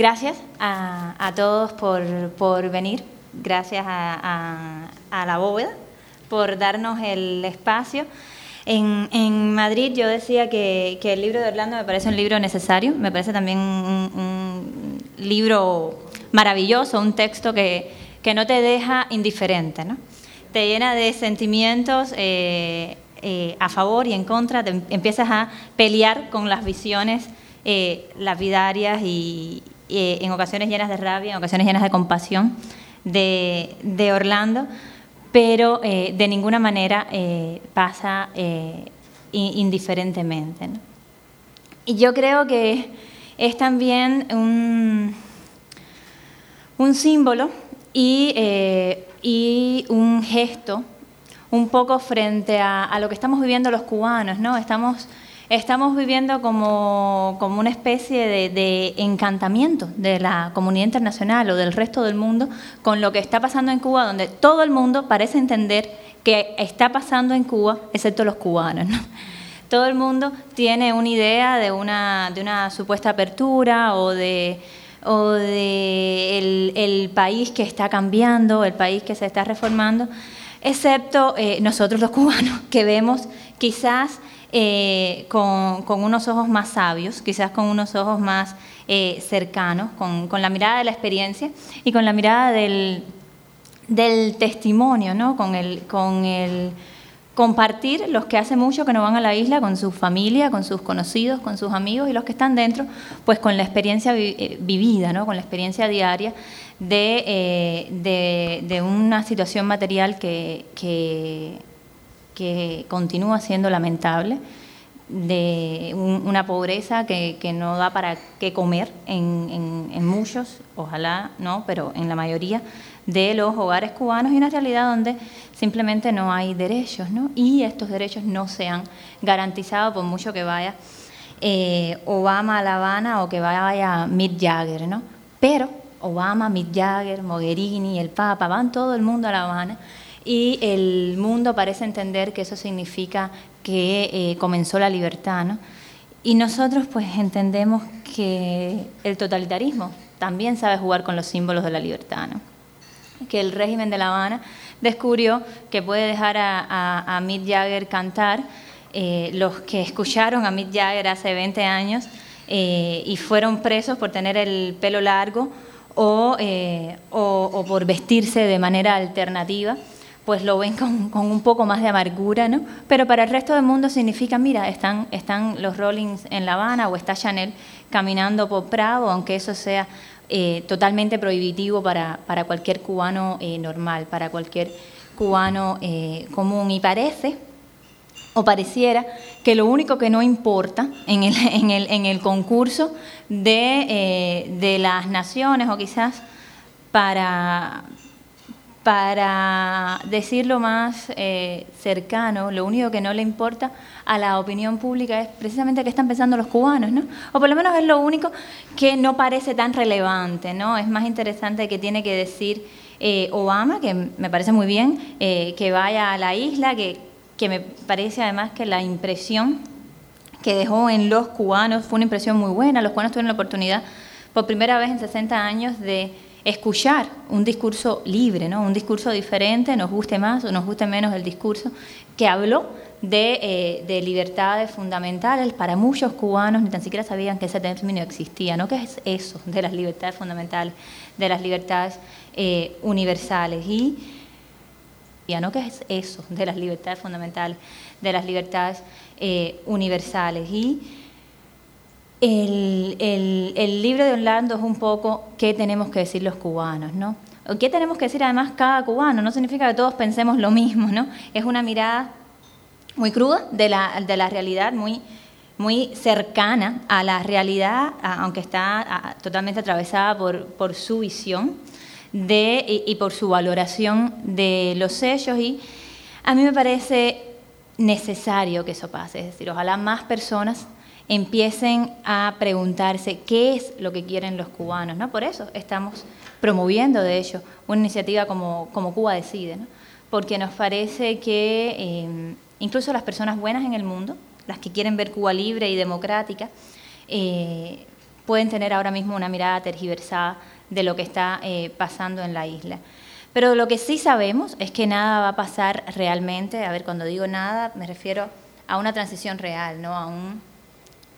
gracias a, todos por, venir, gracias a, la bóveda por darnos el espacio. En, Madrid yo decía que, el libro de Orlando me parece un libro necesario, me parece también un, libro maravilloso, un texto que, no te deja indiferente, ¿no? te llena de sentimientos eh, eh, a favor y en contra, te empiezas a pelear con las visiones eh, lapidarias y, en ocasiones llenas de rabia, en ocasiones llenas de compasión de, Orlando, pero eh, de ninguna manera eh, pasa eh, indiferentemente. Y yo creo que es también un, un símbolo y, y, un gesto un poco frente a, a, lo que estamos viviendo los cubanos, ¿no? Estamos estamos viviendo como, una especie de, encantamiento de la comunidad internacional o del resto del mundo con lo que está pasando en Cuba, donde todo el mundo parece entender que está pasando en Cuba, excepto los cubanos. Todo el mundo tiene una idea de una, de una supuesta apertura o de o de el, país que está cambiando, el país que se está reformando, excepto eh, nosotros los cubanos, que vemos quizás eh, con, unos ojos más sabios, quizás con unos ojos más eh, cercanos, con, la mirada de la experiencia y con la mirada del, testimonio, ¿no? con, el, compartir los que hace mucho que no van a la isla con su familia, con sus conocidos, con sus amigos y los que están dentro, pues con la experiencia eh, vivida, ¿no? con la experiencia diaria de, una situación material que que continúa siendo lamentable, de una pobreza que, no da para qué comer en, muchos, ojalá no, pero en la mayoría de los hogares cubanos y una realidad donde simplemente no hay derechos, ¿no? Y estos derechos no se han garantizado por mucho que vaya eh, Obama a La Habana o que vaya Mick Jagger, ¿no? Pero Obama, Mick Jagger, Mogherini, el Papa, van todo el mundo a La Habana y el mundo parece entender que eso significa que eh, comenzó la libertad, ¿no? Y nosotros pues entendemos que el totalitarismo también sabe jugar con los símbolos de la libertad, ¿no? Que el régimen de La Habana descubrió que puede dejar a, a, Mick Jagger cantar, eh, los que escucharon a Mick Jagger hace 20 años eh, y fueron presos por tener el pelo largo o por vestirse de manera alternativa, pues lo ven con, un poco más de amargura, ¿no? Pero para el resto del mundo significa, mira, están, están los Rollins en La Habana o está Chanel caminando por Prado, aunque eso sea eh, totalmente prohibitivo para, cualquier cubano eh, normal, para cualquier cubano eh, común. Y parece, o pareciera, que lo único que no importa en el, en el, en el concurso de, de las naciones, o quizás para, para decirlo más eh, cercano, lo único que no le importa a la opinión pública es precisamente qué están pensando los cubanos, ¿no? O por lo menos es lo único que no parece tan relevante, ¿no? Es más interesante que tiene que decir eh, Obama, que me parece muy bien, eh, que vaya a la isla, que, que me parece además que la impresión que dejó en los cubanos fue una impresión muy buena. Los cubanos tuvieron la oportunidad por primera vez en 60 años de escuchar un discurso libre, ¿no? un discurso diferente, nos guste más o nos guste menos el discurso, que habló de, eh, libertades fundamentales. Para muchos cubanos ni tan siquiera sabían que ese término existía. ¿no? ¿Qué es eso de las libertades fundamentales, de las libertades eh, universales? Y ¿no? ¿Qué es eso de las libertades fundamentales, de las libertades eh, universales? Y el, libro de Orlando es un poco qué tenemos que decir los cubanos, ¿no? Qué tenemos que decir además cada cubano, no significa que todos pensemos lo mismo, ¿no? Es una mirada muy cruda de la, realidad, muy, cercana a la realidad, aunque está totalmente atravesada por, su visión de, y, y, por su valoración de los sellos. Y a mí me parece necesario que eso pase, es decir, ojalá más personas empiecen a preguntarse qué es lo que quieren los cubanos. ¿no? Por eso estamos promoviendo, de hecho, una iniciativa como, como Cuba Decide, ¿no? porque nos parece que eh, incluso las personas buenas en el mundo, las que quieren ver Cuba libre y democrática, eh, pueden tener ahora mismo una mirada tergiversada de lo que está eh, pasando en la isla. Pero lo que sí sabemos es que nada va a pasar realmente, a ver, cuando digo nada me refiero a una transición real, ¿no? a un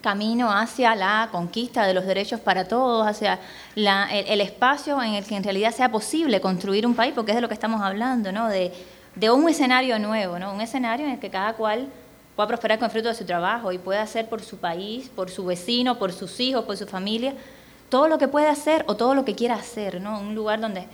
camino hacia la conquista de los derechos para todos, hacia el, espacio en el que en realidad sea posible construir un país, porque es de lo que estamos hablando, ¿no? de, de un escenario nuevo, ¿no? un escenario en el que cada cual pueda prosperar con el fruto de su trabajo y pueda hacer por su país, por su vecino, por sus hijos, por su familia, todo lo que puede hacer o todo lo que quiera hacer, ¿no? Un lugar donde,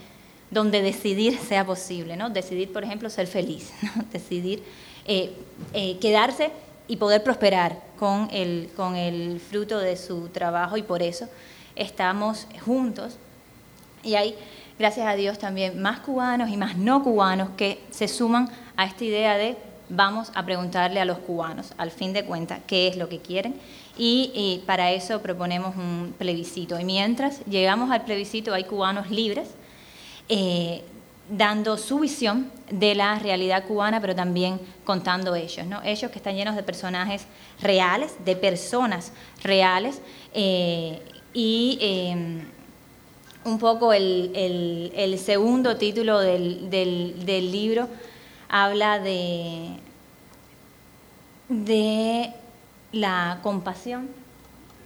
donde decidir sea posible, ¿no? Decidir, por ejemplo, ser feliz, ¿no? Decidir eh, eh, quedarse y poder prosperar con el, con el fruto de su trabajo y por eso estamos juntos. Y hay, gracias a Dios, también más cubanos y más no cubanos que se suman a esta idea de vamos a preguntarle a los cubanos, al fin de cuentas, qué es lo que quieren y, para eso proponemos un plebiscito. Y mientras llegamos al plebiscito hay cubanos libres eh, dando su visión de la realidad cubana, pero también contando ellos, ¿no? Ellos que están llenos de personajes reales, de personas reales, eh, y em, un poco el, segundo título del, del libro habla de, de la compasión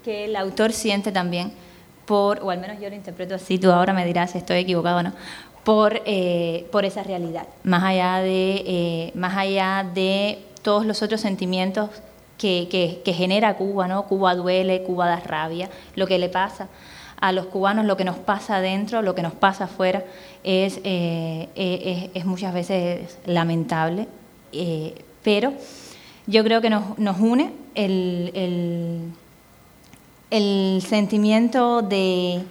que el autor siente también por, o al menos yo lo interpreto así, tú ahora me dirás si estoy equivocado o no, por, eh, por esa realidad, más allá, de, eh, más allá de todos los otros sentimientos que, que, genera Cuba, ¿no? Cuba duele, Cuba da rabia, lo que le pasa a los cubanos, lo que nos pasa adentro, lo que nos pasa afuera, es, eh, es, muchas veces lamentable, pero yo creo que nos, nos une el, el, sentimiento de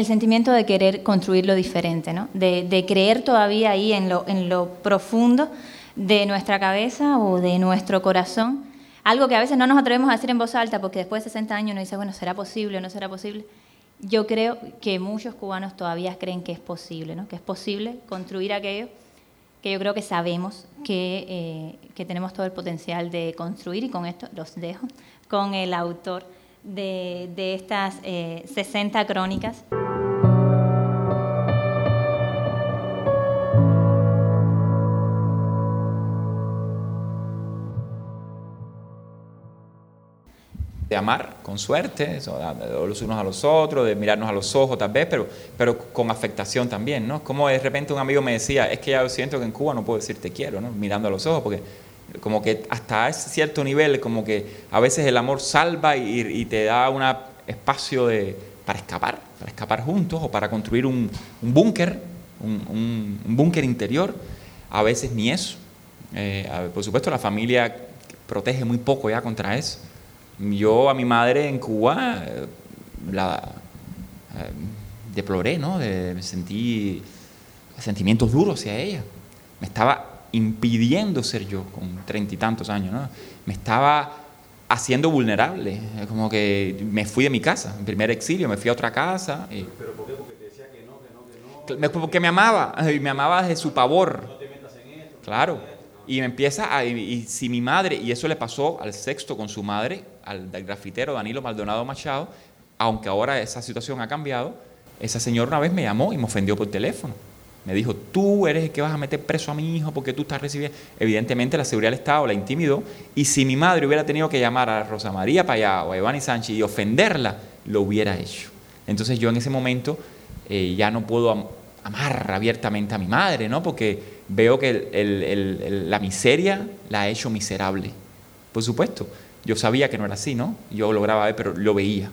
el sentimiento de querer construir lo diferente, ¿no? de, creer todavía ahí en lo, en lo profundo de nuestra cabeza o de nuestro corazón, algo que a veces no nos atrevemos a decir en voz alta porque después de 60 años uno dice, bueno, ¿será posible o no será posible? Yo creo que muchos cubanos todavía creen que es posible, ¿no? que es posible construir aquello que yo creo que sabemos eh, que, tenemos todo el potencial de construir y con esto los dejo con el autor de, estas 60 eh, crónicas. Amar con suerte, los unos a los otros, de mirarnos a los ojos tal vez, pero, pero con afectación también, ¿no? Como de repente un amigo me decía, es que ya siento que en Cuba no puedo decir te quiero, ¿no? Mirando a los ojos, porque como que hasta ese cierto nivel, como que a veces el amor salva y, te da un espacio de, para escapar, para escapar juntos o para construir un, búnker, un, búnker interior, a veces ni eso. Eh, por supuesto la familia protege muy poco ya contra eso yo a mi madre en Cuba eh, la eh, deploré, ¿no? me sentí sentimientos duros hacia ella. Me estaba impidiendo ser yo con treinta y tantos años, ¿no? Me estaba haciendo vulnerable, como que me fui de mi casa, en primer exilio, me fui a otra casa. ¿Pero por qué? Porque te decía que no, que no, que no. Porque me amaba, y me amaba desde su pavor. No te metas en esto. Claro. Y me empieza a, y si mi madre, y eso le pasó al sexto con su madre, al grafitero Danilo Maldonado Machado, aunque ahora esa situación ha cambiado, esa señora una vez me llamó y me ofendió por teléfono. Me dijo, tú eres el que vas a meter preso a mi hijo porque tú estás recibiendo. Evidentemente la seguridad del Estado la intimidó y si mi madre hubiera tenido que llamar a Rosa María Payá o a Iván Sánchez y ofenderla, lo hubiera hecho. Entonces yo en ese momento eh, ya no puedo amar abiertamente a mi madre, ¿no? Porque veo que la miseria la ha hecho miserable. Por supuesto, yo sabía que no era así, ¿no? Yo lograba ver, pero lo veía.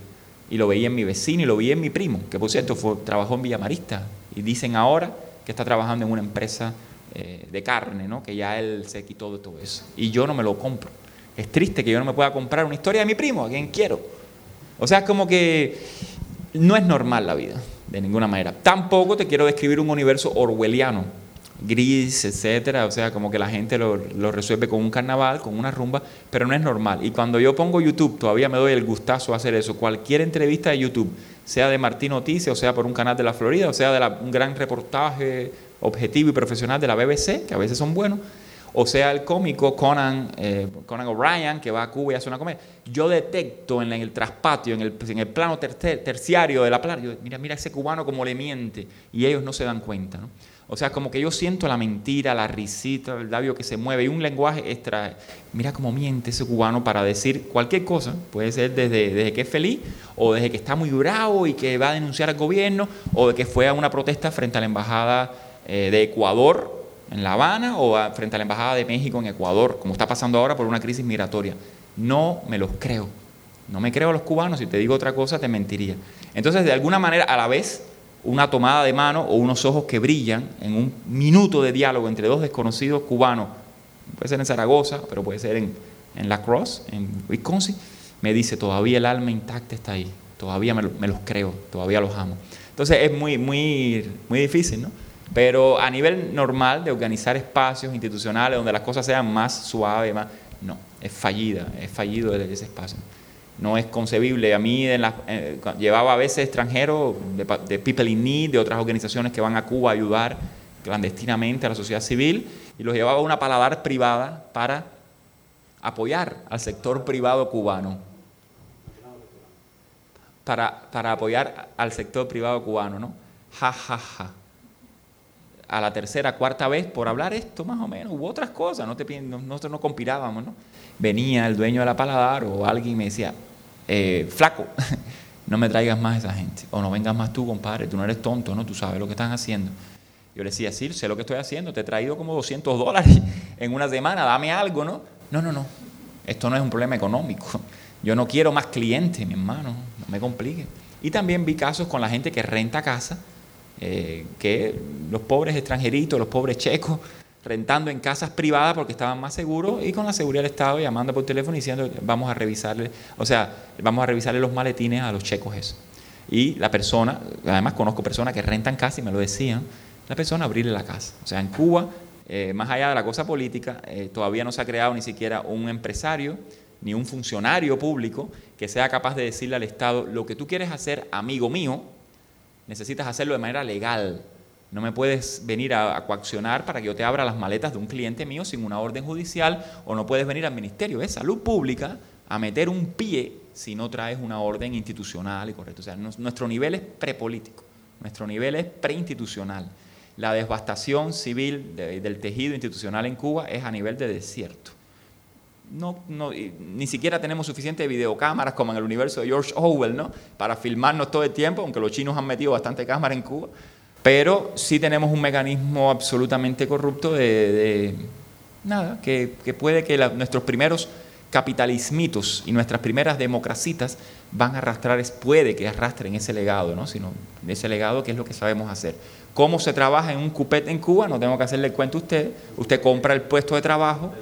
Y lo veía en mi vecino y lo veía en mi primo, que por cierto fue, trabajó en Villamarista. Y dicen ahora que está trabajando en una empresa eh, de carne, ¿no? Que ya él se quitó de todo eso. Y yo no me lo compro. Es triste que yo no me pueda comprar una historia de mi primo, a quien quiero. O sea, es como que no es normal la vida, de ninguna manera. Tampoco te quiero describir un universo orwelliano gris, etcétera, o sea, como que la gente lo, resuelve con un carnaval, con una rumba, pero no es normal. Y cuando yo pongo YouTube, todavía me doy el gustazo a hacer eso. Cualquier entrevista de YouTube, sea de Martín Noticias, o sea por un canal de la Florida, o sea de un gran reportaje objetivo y profesional de la BBC, que a veces son buenos, o sea el cómico Conan, eh, Conan O'Brien, que va a Cuba y hace una comedia, yo detecto en, el traspatio, en el, en el plano terciario de la playa, mira, mira ese cubano como le miente, y ellos no se dan cuenta. ¿no? O sea, como que yo siento la mentira, la risita, el labio que se mueve y un lenguaje extra. Mira cómo miente ese cubano para decir cualquier cosa. Puede ser desde, desde que es feliz o desde que está muy bravo y que va a denunciar al gobierno o de que fue a una protesta frente a la embajada eh, de Ecuador en La Habana o frente a la embajada de México en Ecuador, como está pasando ahora por una crisis migratoria. No me los creo. No me creo a los cubanos. Si te digo otra cosa, te mentiría. Entonces, de alguna manera, a la vez una tomada de mano o unos ojos que brillan en un minuto de diálogo entre dos desconocidos cubanos, puede ser en Zaragoza, pero puede ser en, en La Crosse, en Wisconsin, me dice, todavía el alma intacta está ahí, todavía me, los creo, todavía los amo. Entonces es muy, muy, muy difícil, ¿no? Pero a nivel normal de organizar espacios institucionales donde las cosas sean más suaves, más, no, es fallida, es fallido ese espacio no es concebible. A mí eh, llevaba a veces extranjeros de, People in Need, de otras organizaciones que van a Cuba a ayudar clandestinamente a la sociedad civil, y los llevaba a una paladar privada para apoyar al sector privado cubano. Para, para apoyar al sector privado cubano, ¿no? Ja, ja, ja. A la tercera, cuarta vez, por hablar esto más o menos, hubo otras cosas, no te, nosotros no conspirábamos, ¿no? Venía el dueño de la paladar o alguien me decía, eh, flaco, no me traigas más a esa gente. O no vengas más tú, compadre, tú no eres tonto, ¿no? Tú sabes lo que están haciendo. Yo le decía, sí, sé lo que estoy haciendo, te he traído como 200 dólares en una semana, dame algo, ¿no? No, no, no, esto no es un problema económico. Yo no quiero más clientes, mi hermano, no me complique. Y también vi casos con la gente que renta casa, eh, que los pobres extranjeritos, los pobres checos, rentando en casas privadas porque estaban más seguros y con la seguridad del Estado llamando por teléfono diciendo vamos a revisarle, o sea, vamos a revisarle los maletines a los checos eso. Y la persona, además conozco personas que rentan casa y me lo decían, la persona abrirle la casa. O sea, en Cuba, eh, más allá de la cosa política, eh, todavía no se ha creado ni siquiera un empresario ni un funcionario público que sea capaz de decirle al Estado, lo que tú quieres hacer, amigo mío, necesitas hacerlo de manera legal, no me puedes venir a, coaccionar para que yo te abra las maletas de un cliente mío sin una orden judicial o no puedes venir al Ministerio de Salud Pública a meter un pie si no traes una orden institucional y correcta. O sea, nuestro nivel es prepolítico, nuestro nivel es preinstitucional. La devastación civil del tejido institucional en Cuba es a nivel de desierto. No, no, ni siquiera tenemos suficientes videocámaras como en el universo de George Orwell, ¿no? Para filmarnos todo el tiempo, aunque los chinos han metido bastante cámara en Cuba pero sí tenemos un mecanismo absolutamente corrupto de, nada, que, puede que nuestros primeros capitalismitos y nuestras primeras democracitas van a arrastrar, puede que arrastren ese legado, ¿no? Sino ese legado que es lo que sabemos hacer. ¿Cómo se trabaja en un cupete en Cuba? No tengo que hacerle cuento a usted. Usted compra el puesto de trabajo,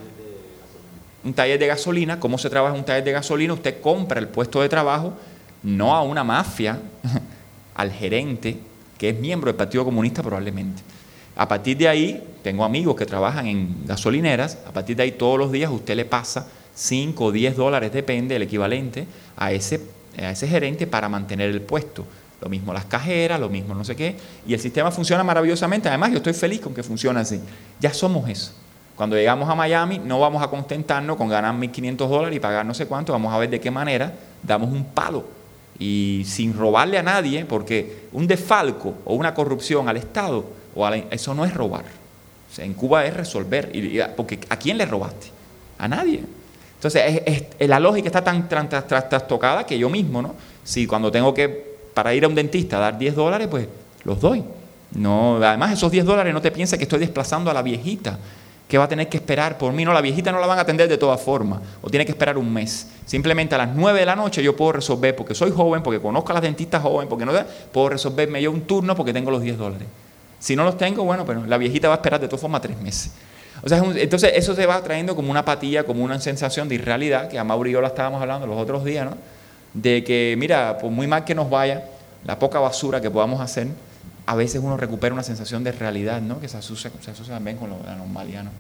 un taller de gasolina. ¿Cómo se trabaja en un taller de gasolina? Usted compra el puesto de trabajo, no a una mafia, al gerente, que es miembro del Partido Comunista probablemente. A partir de ahí, tengo amigos que trabajan en gasolineras, a partir de ahí todos los días usted le pasa 5 o 10 dólares, depende, el equivalente, a ese, a ese gerente para mantener el puesto. Lo mismo las cajeras, lo mismo no sé qué. Y el sistema funciona maravillosamente. Además, yo estoy feliz con que funcione así. Ya somos eso. Cuando llegamos a Miami, no vamos a contentarnos con ganar 1.500 dólares y pagar no sé cuánto. Vamos a ver de qué manera damos un palo y sin robarle a nadie, porque un defalco o una corrupción al Estado, o eso no es robar. en Cuba es resolver, y, porque ¿a quién le robaste? A nadie. Entonces, la lógica está tan trastocada que yo mismo, ¿no? Si cuando tengo que, para ir a un dentista, dar 10 dólares, pues los doy. No, además, esos 10 dólares no te pienses que estoy desplazando a la viejita que va a tener que esperar por mí. No, la viejita no la van a atender de todas formas, o tiene que esperar un mes. Simplemente a las 9 de la noche yo puedo resolver, porque soy joven, porque conozco a las dentistas jóvenes, porque no puedo resolverme yo un turno porque tengo los 10 dólares. Si no los tengo, bueno, pero la viejita va a esperar de todas formas tres meses. O sea, entonces eso se va trayendo como una apatía, como una sensación de irrealidad, que a Mauri y yo la estábamos hablando los otros días, ¿no? De que, mira, por muy mal que nos vaya, la poca basura que podamos hacer, a veces uno recupera una sensación de realidad, ¿no? Que se asocia, se asocia también con lo, la normalidad, ¿no?